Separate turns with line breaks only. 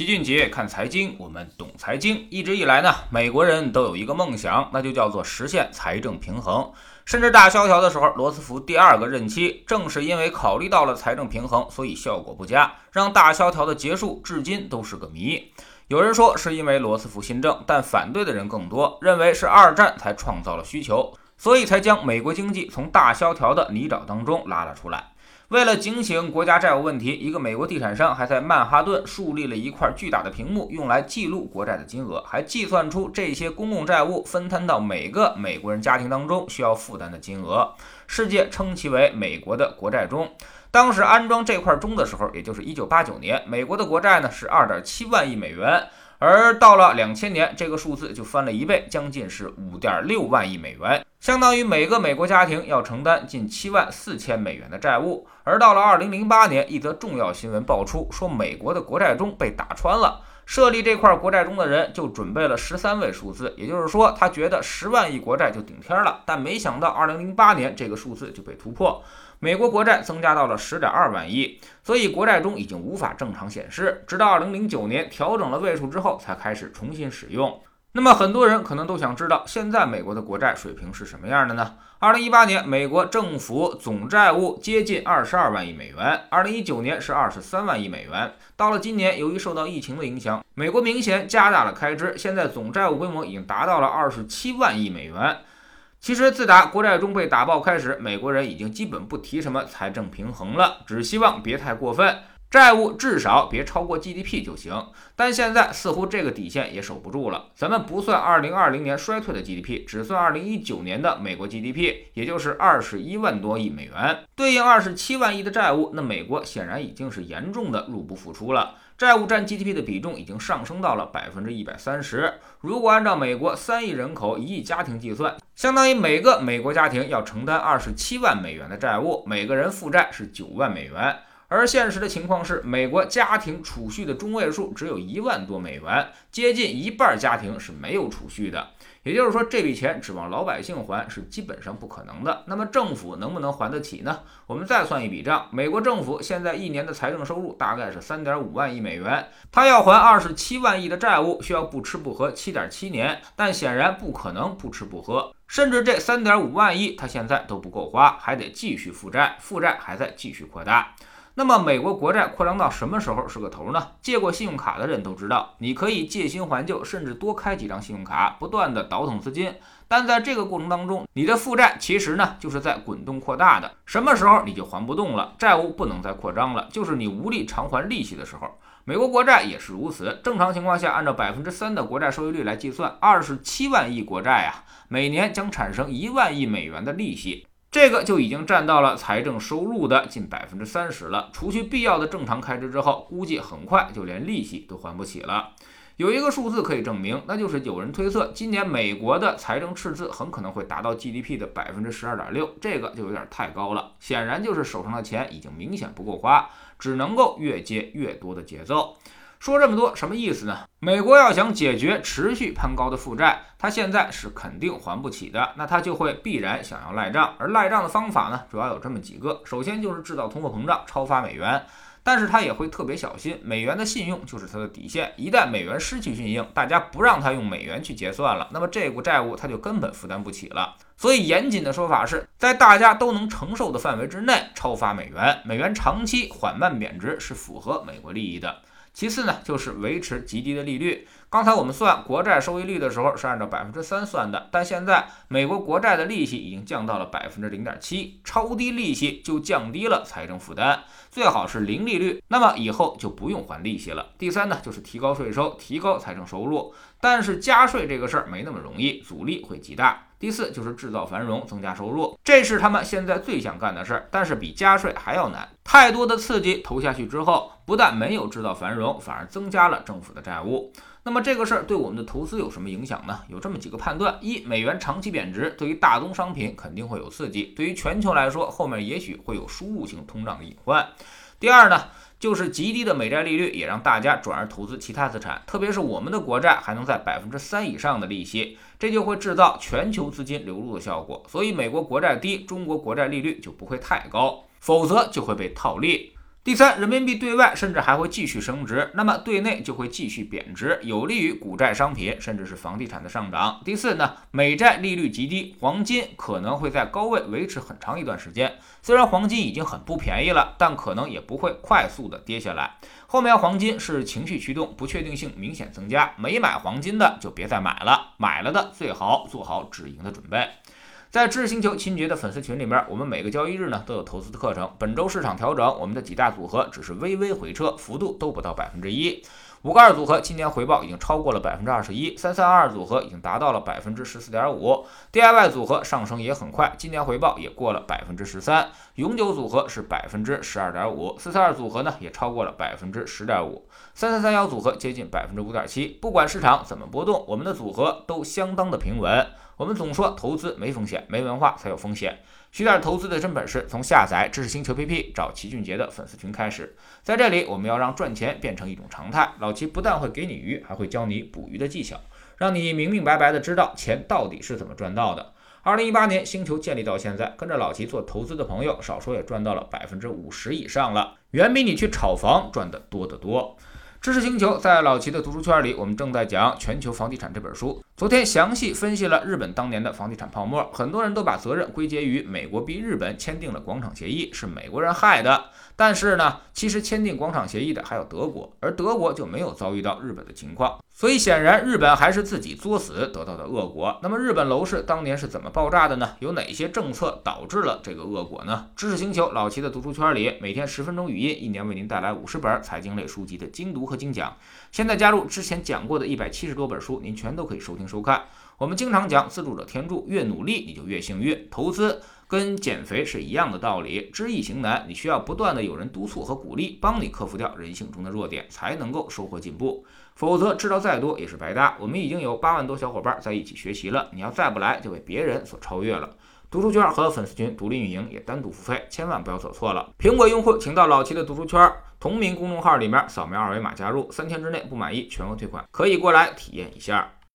齐俊杰看财经，我们懂财经。一直以来呢，美国人都有一个梦想，那就叫做实现财政平衡。甚至大萧条的时候，罗斯福第二个任期正是因为考虑到了财政平衡，所以效果不佳，让大萧条的结束至今都是个谜。有人说是因为罗斯福新政，但反对的人更多，认为是二战才创造了需求，所以才将美国经济从大萧条的泥沼当中拉了出来。为了警醒国家债务问题，一个美国地产商还在曼哈顿树立了一块巨大的屏幕，用来记录国债的金额，还计算出这些公共债务分摊到每个美国人家庭当中需要负担的金额。世界称其为美国的国债钟。当时安装这块钟的时候，也就是1989年，美国的国债呢是2.7万亿美元。而到了两千年，这个数字就翻了一倍，将近是五点六万亿美元，相当于每个美国家庭要承担近七万四千美元的债务。而到了二零零八年，一则重要新闻爆出，说美国的国债中被打穿了。设立这块国债中的人就准备了十三位数字，也就是说，他觉得十万亿国债就顶天了。但没想到，二零零八年这个数字就被突破。美国国债增加到了十点二万亿，所以国债中已经无法正常显示。直到二零零九年调整了位数之后，才开始重新使用。那么很多人可能都想知道，现在美国的国债水平是什么样的呢？二零一八年，美国政府总债务接近二十二万亿美元；二零一九年是二十三万亿美元。到了今年，由于受到疫情的影响，美国明显加大了开支，现在总债务规模已经达到了二十七万亿美元。其实，自打国债中被打爆开始，美国人已经基本不提什么财政平衡了，只希望别太过分，债务至少别超过 GDP 就行。但现在似乎这个底线也守不住了。咱们不算2020年衰退的 GDP，只算2019年的美国 GDP，也就是21万多亿美元，对应27万亿的债务，那美国显然已经是严重的入不敷出了。债务占 GDP 的比重已经上升到了百分之一百三十。如果按照美国三亿人口、一亿家庭计算，相当于每个美国家庭要承担二十七万美元的债务，每个人负债是九万美元。而现实的情况是，美国家庭储蓄的中位数只有一万多美元，接近一半家庭是没有储蓄的。也就是说，这笔钱指望老百姓还是基本上不可能的。那么政府能不能还得起呢？我们再算一笔账，美国政府现在一年的财政收入大概是三点五万亿美元，他要还二十七万亿的债务，需要不吃不喝七点七年。但显然不可能不吃不喝，甚至这三点五万亿他现在都不够花，还得继续负债，负债还在继续扩大。那么美国国债扩张到什么时候是个头呢？借过信用卡的人都知道，你可以借新还旧，甚至多开几张信用卡，不断的倒腾资金。但在这个过程当中，你的负债其实呢就是在滚动扩大的。什么时候你就还不动了，债务不能再扩张了，就是你无力偿还利息的时候。美国国债也是如此。正常情况下，按照百分之三的国债收益率来计算，二十七万亿国债啊，每年将产生一万亿美元的利息。这个就已经占到了财政收入的近百分之三十了。除去必要的正常开支之后，估计很快就连利息都还不起了。有一个数字可以证明，那就是有人推测，今年美国的财政赤字很可能会达到 GDP 的百分之十二点六，这个就有点太高了。显然就是手上的钱已经明显不够花，只能够越借越多的节奏。说这么多什么意思呢？美国要想解决持续攀高的负债，它现在是肯定还不起的，那它就会必然想要赖账。而赖账的方法呢，主要有这么几个：首先就是制造通货膨胀，超发美元；但是它也会特别小心，美元的信用就是它的底线，一旦美元失去信用，大家不让它用美元去结算了，那么这股债务它就根本负担不起了。所以严谨的说法是在大家都能承受的范围之内超发美元，美元长期缓慢贬值是符合美国利益的。其次呢，就是维持极低的利率。刚才我们算国债收益率的时候是按照百分之三算的，但现在美国国债的利息已经降到了百分之零点七，超低利息就降低了财政负担，最好是零利率，那么以后就不用还利息了。第三呢，就是提高税收，提高财政收入，但是加税这个事儿没那么容易，阻力会极大。第四就是制造繁荣，增加收入，这是他们现在最想干的事儿，但是比加税还要难。太多的刺激投下去之后，不但没有制造繁荣，反而增加了政府的债务。那么这个事儿对我们的投资有什么影响呢？有这么几个判断：一、美元长期贬值，对于大宗商品肯定会有刺激；对于全球来说，后面也许会有输入性通胀的隐患。第二呢？就是极低的美债利率也让大家转而投资其他资产，特别是我们的国债还能在百分之三以上的利息，这就会制造全球资金流入的效果。所以美国国债低，中国国债利率就不会太高，否则就会被套利。第三，人民币对外甚至还会继续升值，那么对内就会继续贬值，有利于股债商品甚至是房地产的上涨。第四呢，美债利率极低，黄金可能会在高位维持很长一段时间。虽然黄金已经很不便宜了，但可能也不会快速的跌下来。后面黄金是情绪驱动，不确定性明显增加，没买黄金的就别再买了，买了的最好做好止盈的准备。在知识星球秦杰的粉丝群里面，我们每个交易日呢都有投资的课程。本周市场调整，我们的几大组合只是微微回撤，幅度都不到百分之一。五个二组合今年回报已经超过了百分之二十一，三三二组合已经达到了百分之十四点五，DIY 组合上升也很快，今年回报也过了百分之十三。永久组合是百分之十二点五，四三二组合呢也超过了百分之十点五，三三三幺组合接近百分之五点七。不管市场怎么波动，我们的组合都相当的平稳。我们总说投资没风险，没文化才有风险。学点投资的真本事，从下载知识星球 APP 找齐俊杰的粉丝群开始。在这里，我们要让赚钱变成一种常态。老齐不但会给你鱼，还会教你捕鱼的技巧，让你明明白白的知道钱到底是怎么赚到的。二零一八年星球建立到现在，跟着老齐做投资的朋友，少说也赚到了百分之五十以上了，远比你去炒房赚的多得多。知识星球在老齐的读书圈里，我们正在讲《全球房地产》这本书。昨天详细分析了日本当年的房地产泡沫，很多人都把责任归结于美国逼日本签订了广场协议，是美国人害的。但是呢，其实签订广场协议的还有德国，而德国就没有遭遇到日本的情况。所以显然，日本还是自己作死得到的恶果。那么，日本楼市当年是怎么爆炸的呢？有哪些政策导致了这个恶果呢？知识星球老齐的读书圈里，每天十分钟语音，一年为您带来五十本财经类书籍的精读和精讲。现在加入之前讲过的一百七十多本书，您全都可以收听收看。我们经常讲自助者天助，越努力你就越幸运。投资跟减肥是一样的道理，知易行难，你需要不断的有人督促和鼓励，帮你克服掉人性中的弱点，才能够收获进步。否则知道再多也是白搭。我们已经有八万多小伙伴在一起学习了，你要再不来就被别人所超越了。读书圈和粉丝群独立运营，也单独付费，千万不要走错了。苹果用户请到老齐的读书圈同名公众号里面扫描二维码加入，三天之内不满意全额退款，可以过来体验一下。